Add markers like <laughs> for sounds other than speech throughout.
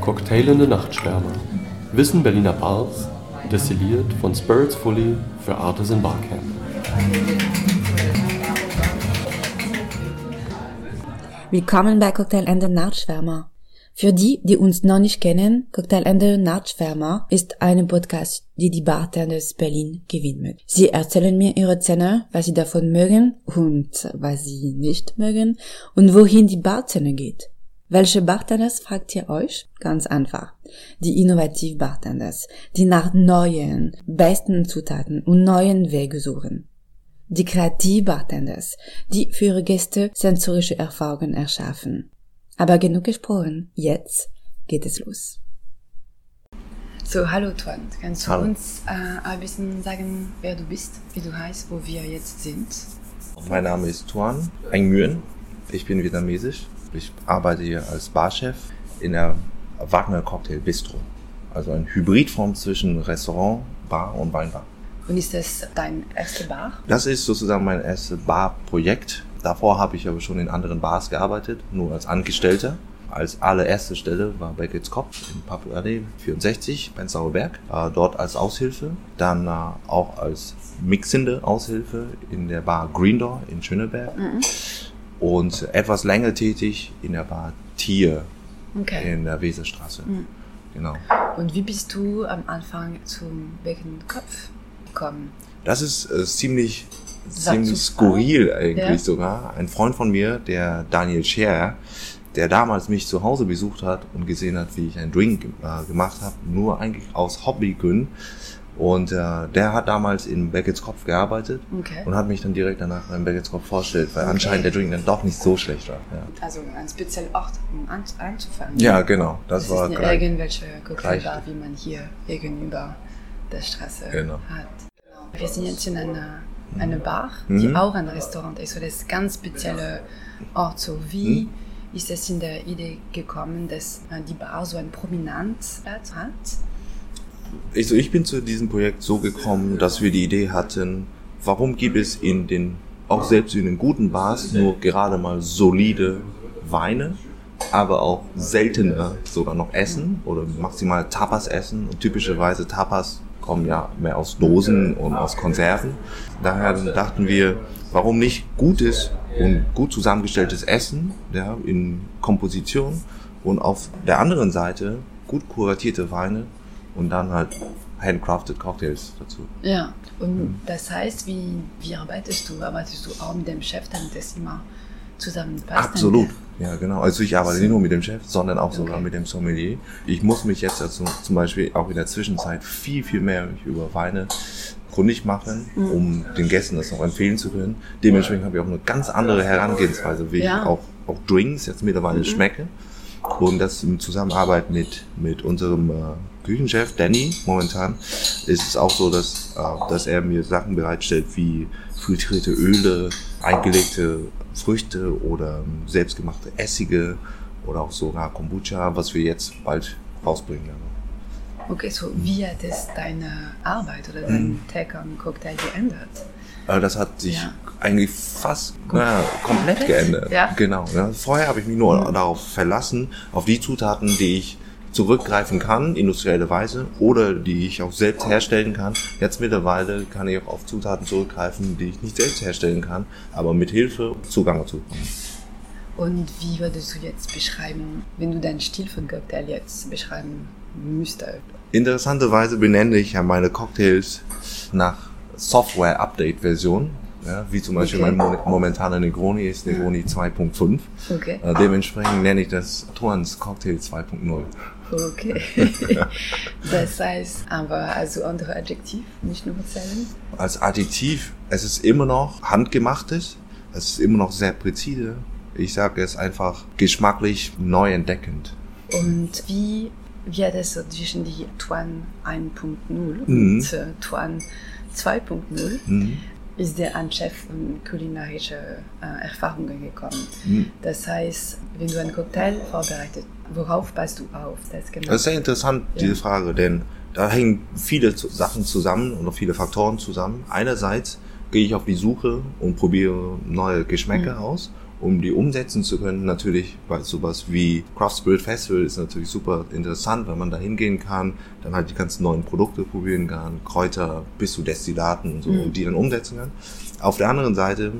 Cocktailende Nachtschwärmer. Wissen Berliner Bars, destilliert von Spirits Fully für Artisan Barcamp. Willkommen bei Cocktailende Nachtschwärmer. Für die, die uns noch nicht kennen, Cocktailende Nachtschwärmer ist ein Podcast, die die Bartenders Berlin mögen. Sie erzählen mir ihre Zähne, was sie davon mögen und was sie nicht mögen und wohin die Barzähne geht. Welche Bartenders fragt ihr euch? Ganz einfach. Die innovativ Bartenders, die nach neuen, besten Zutaten und neuen Wege suchen. Die kreativ Bartenders, die für ihre Gäste sensorische Erfahrungen erschaffen. Aber genug gesprochen, jetzt geht es los. So, hallo Tuan, kannst du Hallo. uns äh, ein bisschen sagen, wer du bist, wie du heißt, wo wir jetzt sind? Mein Name ist Tuan Eng Nguyen. Ich bin vietnamesisch. Ich arbeite hier als Barchef in der Wagner Cocktail Bistro. Also eine Hybridform zwischen Restaurant, Bar und Weinbar. Und ist das dein erster Bar? Das ist sozusagen mein erstes Barprojekt. Davor habe ich aber schon in anderen Bars gearbeitet, nur als Angestellter. Als allererste Stelle war Beckett's Kopf in Papua 64, Prenzlauer Berg. Äh, dort als Aushilfe. Dann äh, auch als mixende Aushilfe in der Bar Green Door in Schöneberg. Und etwas länger tätig in der Bar Tier Okay. in der Weserstraße. Genau. Und wie bist du am Anfang zum Beckenkopf gekommen? Das ist äh, ziemlich, Sag ziemlich skurril eigentlich Ja. sogar. Ein Freund von mir, der Daniel Scher, der damals mich zu Hause besucht hat und gesehen hat, wie ich einen Drink äh, gemacht habe, nur eigentlich aus Hobbygründen. Und äh, der hat damals in Beckett's Kopf gearbeitet Okay. und hat mich dann direkt danach in Beckett's Kopf vorgestellt, weil Okay. anscheinend der Drink dann doch nicht so schlecht war. Ja, Also ein spezieller Ort, um an, anzufangen. ja genau. Das, Das war ist gleich. irgendwelche Cocktailbar, wie man hier gegenüber der Straße Genau. hat. Wir sind jetzt in einer, einer Bar, die Mhm. auch ein Restaurant ist. So das ist ganz spezielle Ort. So wie Mhm. ist es in der Idee gekommen, dass äh, die Bar so einen Prominenzplatz hat? Ich, so, ich bin zu diesem Projekt so gekommen, dass wir die Idee hatten, warum gibt es in den, auch selbst in den guten Bars, nur gerade mal solide Weine, aber auch seltener sogar noch Essen oder maximal Tapas essen. Und typischerweise Tapas kommen ja mehr aus Dosen und aus Konserven. Daher dachten wir, warum nicht gutes und gut zusammengestelltes Essen ja, in Komposition und auf der anderen Seite gut kuratierte Weine und dann halt handcrafted Cocktails dazu. Ja. Und Mhm. das heißt, wie, wie arbeitest du? Arbeitest du auch mit dem Chef, damit das immer zusammenpasst? Absolut. Ja, genau. Also ich arbeite nicht nur mit dem Chef, sondern auch sogar Okay. mit dem Sommelier. Ich muss mich jetzt dazu zum Beispiel auch in der Zwischenzeit viel, viel mehr über Weine kundig machen, Mhm. um den Gästen das noch empfehlen zu können. Dementsprechend habe ich auch eine ganz andere Herangehensweise, wie Ja. ich auch, auch Drinks jetzt mittlerweile schmecke. Und das in Zusammenarbeit mit, mit unserem äh, Küchenchef Danny momentan ist es auch so, dass, äh, dass er mir Sachen bereitstellt wie frittierte Öle, eingelegte Früchte oder ähm, selbstgemachte Essige oder auch sogar Kombucha, was wir jetzt bald rausbringen werden. Okay, so wie hat es deine Arbeit oder dein Take on Cocktail geändert? Äh, Das hat sich Ja. eigentlich fast naja, komplett Komplett? geändert. Ja. Genau. Ja. Vorher habe ich mich nur darauf verlassen, auf die Zutaten, die ich zurückgreifen kann, industrielle Weise, oder die ich auch selbst herstellen kann. Jetzt mittlerweile kann ich auch auf Zutaten zurückgreifen, die ich nicht selbst herstellen kann, aber mit Hilfe Zugang dazu bekommen. Und wie würdest du jetzt beschreiben, wenn du deinen Stil von Cocktail jetzt beschreiben müsstest? Interessanterweise benenne ich ja meine Cocktails nach Software-Update-Version. Ja, wie zum Beispiel Okay. mein mo- momentaner Negroni ist Negroni 2.5. Okay. Äh, dementsprechend nenne ich das Torans Cocktail 2.0. Okay. <laughs> das heißt aber also andere Adjektiv, nicht nur zählen. Als Adjektiv, es ist immer noch handgemachtes, es ist immer noch sehr präzise. Ich sage es einfach geschmacklich neu entdeckend. Und wie wird es so zwischen die Tuan 1.0 Mhm. und äh, Tuan 2.0? Mhm. Ist der ein Chef von kulinarische äh, Erfahrungen gekommen. Mhm. Das heißt, wenn du einen Cocktail vorbereitet, worauf passt du auf? Das genau. Das ist sehr interessant, Ja. diese Frage, denn da hängen viele Sachen zusammen oder viele Faktoren zusammen. Einerseits gehe ich auf die Suche und probiere neue Geschmäcker Mhm. aus um die umsetzen zu können. Natürlich bei sowas wie Craft Spirit Festival ist natürlich super interessant, weil man da hingehen kann, dann halt die ganzen neuen Produkte probieren kann, Kräuter bis zu Destillaten und so, Mhm. und die dann umsetzen kann. Auf der anderen Seite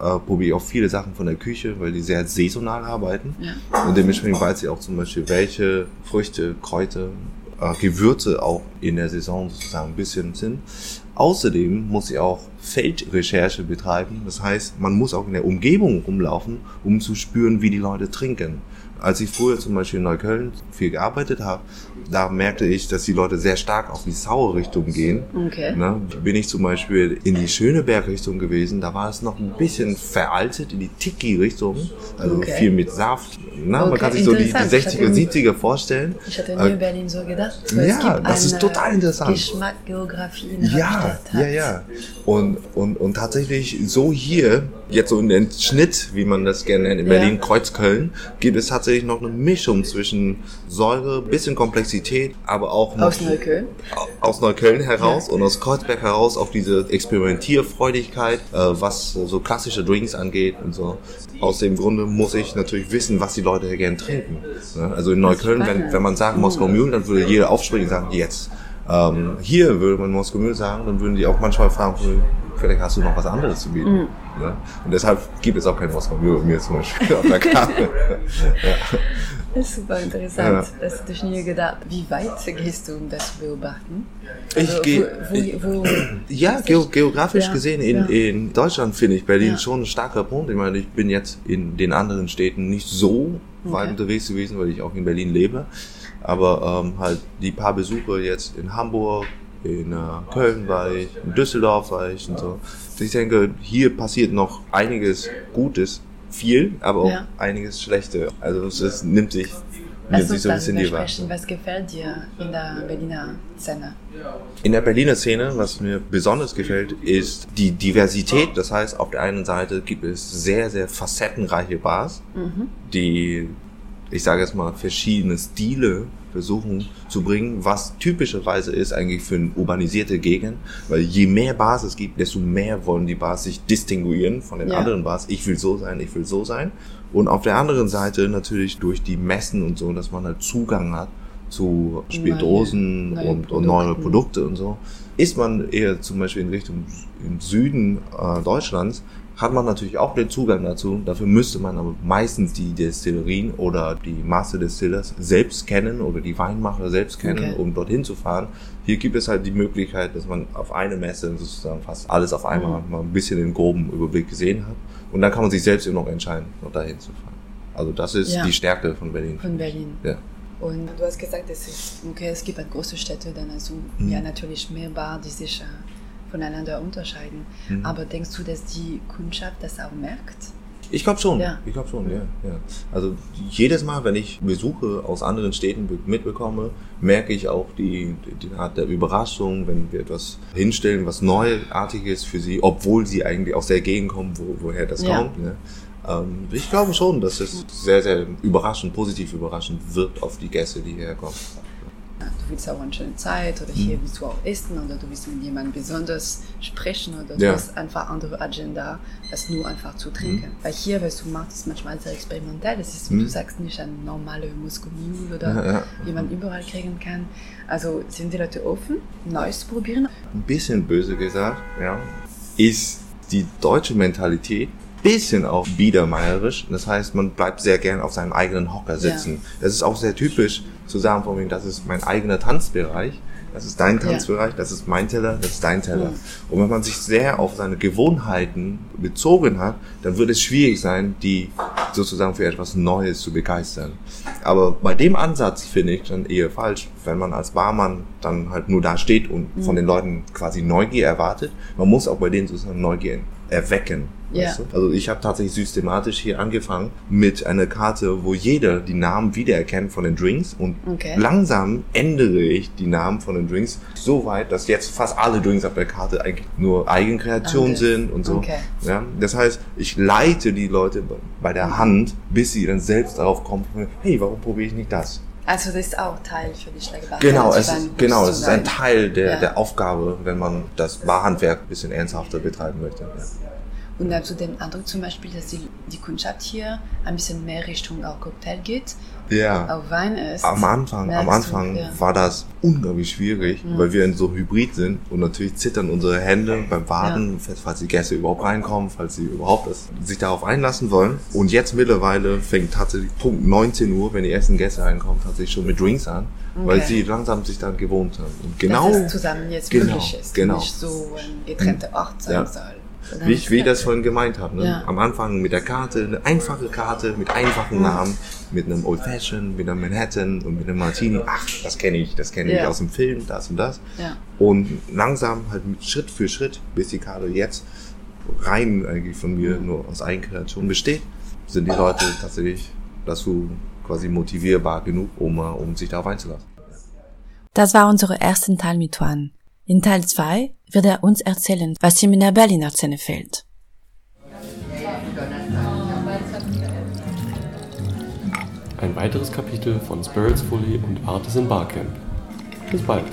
äh, probiere ich auch viele Sachen von der Küche, weil die sehr saisonal arbeiten. Ja. Und dementsprechend weiß ich auch zum Beispiel, welche Früchte, Kräuter, äh, Gewürze auch in der Saison sozusagen ein bisschen sind. Außerdem muss ich auch Feldrecherche betreiben. Das heißt, man muss auch in der Umgebung rumlaufen, um zu spüren, wie die Leute trinken. Als ich früher zum Beispiel in Neukölln viel gearbeitet habe, da merkte ich, dass die Leute sehr stark auf die saure Richtung gehen. Okay. Ne? Bin ich zum Beispiel in die Schöneberg-Richtung gewesen, da war es noch ein bisschen veraltet in die Tiki-Richtung, also Okay. viel mit Saft. Man Okay, kann sich so die, die interessant. Ich 60er, hatte- 70er vorstellen. Ich hatte Äh, nie Berlin so gedacht. ja, das ist total interessant. Geschmack, Geografie in Ja, ja, ja. Und, und, und tatsächlich so hier, jetzt so in den Schnitt, wie man das gerne nennt, in Ja. Berlin, Kreuzköln, gibt es tatsächlich noch eine Mischung zwischen Säure, bisschen Komplexität, aber auch Aus Neukölln. aus Neukölln heraus und aus Kreuzberg heraus auf diese Experimentierfreudigkeit, äh, was so klassische Drinks angeht und so. Aus dem Grunde muss ich natürlich wissen, was die Leute hier gern trinken. Ne? Also in Neukölln, wenn, wenn man sagt Moskau Mule, dann würde jeder aufspringen und sagen, jetzt. Ähm, hier würde man Moskau Mule sagen, dann würden die auch manchmal fragen, vielleicht hast du noch was anderes zu bieten. Ne? Und deshalb gibt es auch kein Mule bei mir zum Beispiel auf der Karte. <laughs> ja. Das ist super interessant. Das hätte ich nie gedacht. Wie weit gehst du, um das zu beobachten? Ich Also, gehe- <clears throat> Ja, geo geografisch Ja, gesehen in, ja. in Deutschland finde ich Berlin Ja. schon ein starker Punkt. Ich meine, ich bin jetzt in den anderen Städten nicht so weit Okay. unterwegs gewesen, weil ich auch in Berlin lebe. Aber ähm, halt die paar Besuche jetzt in Hamburg, in äh, Köln war ich, in Düsseldorf war ich und so. Ich denke, hier passiert noch einiges Gutes, viel, aber auch Ja. einiges Schlechte. Also es, es nimmt sich, nimmt sich so ein bisschen die Wahl. Was gefällt dir in der Berliner Szene? In der Berliner Szene, was mir besonders gefällt, ist die Diversität. Das heißt, auf der einen Seite gibt es sehr, sehr facettenreiche Bars, die, ich sage jetzt mal, verschiedene Stile versuchen zu bringen, was typischerweise ist eigentlich für eine urbanisierte Gegend, weil je mehr Bars es gibt, desto mehr wollen die Bars sich distinguieren von den Ja. anderen Bars. Ich will so sein, ich will so sein. Und auf der anderen Seite natürlich durch die Messen und so, dass man halt Zugang hat zu Spirituosen neue und, und neue. Produkte und so. Ist man eher zum Beispiel in Richtung im Süden äh, Deutschlands, hat man natürlich auch den Zugang dazu. Dafür müsste man aber meistens die Destillerien oder die Master Distillers selbst kennen oder die Weinmacher selbst kennen, Okay. um dorthin zu fahren. Hier gibt es halt die Möglichkeit, dass man auf eine Messe sozusagen fast alles auf einmal Mhm. mal ein bisschen den groben Überblick gesehen hat. Und dann kann man sich selbst eben noch entscheiden, noch dahin zu fahren. Also das ist Ja. die Stärke von Berlin. Von Berlin. Ja. Und du hast gesagt, es, ist, okay, es gibt halt große Städte, dann also Mhm. ja natürlich mehr Bar, die sich voneinander unterscheiden. Mhm. Aber denkst du, dass die Kundschaft das auch merkt? Ich glaube schon. Ja. Ich glaube schon, ja, ja. Also jedes Mal, wenn ich Besuche aus anderen Städten be- mitbekomme, merke ich auch die, die Art der Überraschung, wenn wir etwas hinstellen, was Neuartiges für sie, obwohl sie eigentlich aus der Gegend kommen, wo, woher das Ja. kommt. Ne? Ähm, ich glaube schon, dass es sehr, sehr überraschend, positiv überraschend wirkt auf die Gäste, die hierher kommen. Ja, Du willst auch eine schöne Zeit oder hier willst du auch essen oder du willst mit jemandem besonders sprechen oder du Ja. hast einfach andere Agenda, als nur einfach zu trinken. Weil hier, was du machst, ist manchmal sehr experimentell. Das ist, wie Mhm. du sagst, nicht ein normale Muskelmule oder Ja, ja. wie man überall kriegen kann. Also sind die Leute offen, Neues zu probieren? ein bisschen böse gesagt, ja, ist die deutsche Mentalität bisschen auch biedermeierisch. Das heißt, man bleibt sehr gern auf seinem eigenen Hocker sitzen. Das ist auch sehr typisch zu sagen von mir, das ist mein eigener Tanzbereich, das ist dein Ja. Tanzbereich, das ist mein Teller, das ist dein Teller. Mhm. Und wenn man sich sehr auf seine Gewohnheiten bezogen hat, dann wird es schwierig sein, die sozusagen für etwas Neues zu begeistern. Aber bei dem Ansatz finde ich dann eher falsch, wenn man als Barmann dann halt nur da steht und von den Leuten quasi Neugier erwartet. Man muss auch bei denen sozusagen Neugier erwecken. Ja. Weißt du? Also ich habe tatsächlich systematisch hier angefangen mit einer Karte, wo jeder die Namen wiedererkennt von den Drinks und Okay. langsam ändere ich die Namen von den Drinks so weit, dass jetzt fast alle Drinks auf der Karte eigentlich nur Eigenkreation Anders. sind und so. Okay. Ja, das heißt, ich leite die Leute bei der Hand, bis sie dann selbst darauf kommen, hey, warum probiere ich nicht das? Also das ist auch Teil für dich, like Genau, Bartender es ist, genau, es ist ein. Teil der, Ja. der Aufgabe, wenn man das Barhandwerk ein bisschen ernsthafter betreiben möchte. Ja. Und dann zu dem Eindruck zum Beispiel, dass die, die Kundschaft hier ein bisschen mehr Richtung auch Cocktail geht, Ja. auch Wein ist. Am Anfang, am merkst du, Anfang ja. war das unglaublich schwierig, Mhm. weil wir so hybrid sind und natürlich zittern unsere Hände beim Warten, falls die Gäste überhaupt reinkommen, falls sie überhaupt das, sich darauf einlassen wollen. Und jetzt mittlerweile fängt tatsächlich Punkt 19 Uhr, wenn die ersten Gäste reinkommen, tatsächlich schon mit Drinks an, weil Okay. sie langsam sich dann gewohnt haben. Und genau, dass es zusammen jetzt genau, möglich ist. genau. Nicht so ein getrennter Ort sein Ja. soll. Wie ich, wie ich das vorhin gemeint habe. Ne? Ja. Am Anfang mit der Karte, eine einfache Karte mit einfachen Mhm. Namen, mit einem Old Fashioned, mit einem Manhattan und mit einem Martini. Ach, das kenne ich, das kenne ich Ja. aus dem Film, das und das. Ja. Und langsam halt mit Schritt für Schritt, bis die Karte jetzt rein eigentlich von mir Mhm. nur aus Eigenkreation besteht, sind die Leute tatsächlich dazu quasi motivierbar genug, um, um sich darauf einzulassen. Das war unser erster Teil mit Juan. In Teil 2 wird er uns erzählen, was ihm in der Berliner Szene fehlt. Ein weiteres Kapitel von Spirits Fully und Artisan Barcamp. Bis bald.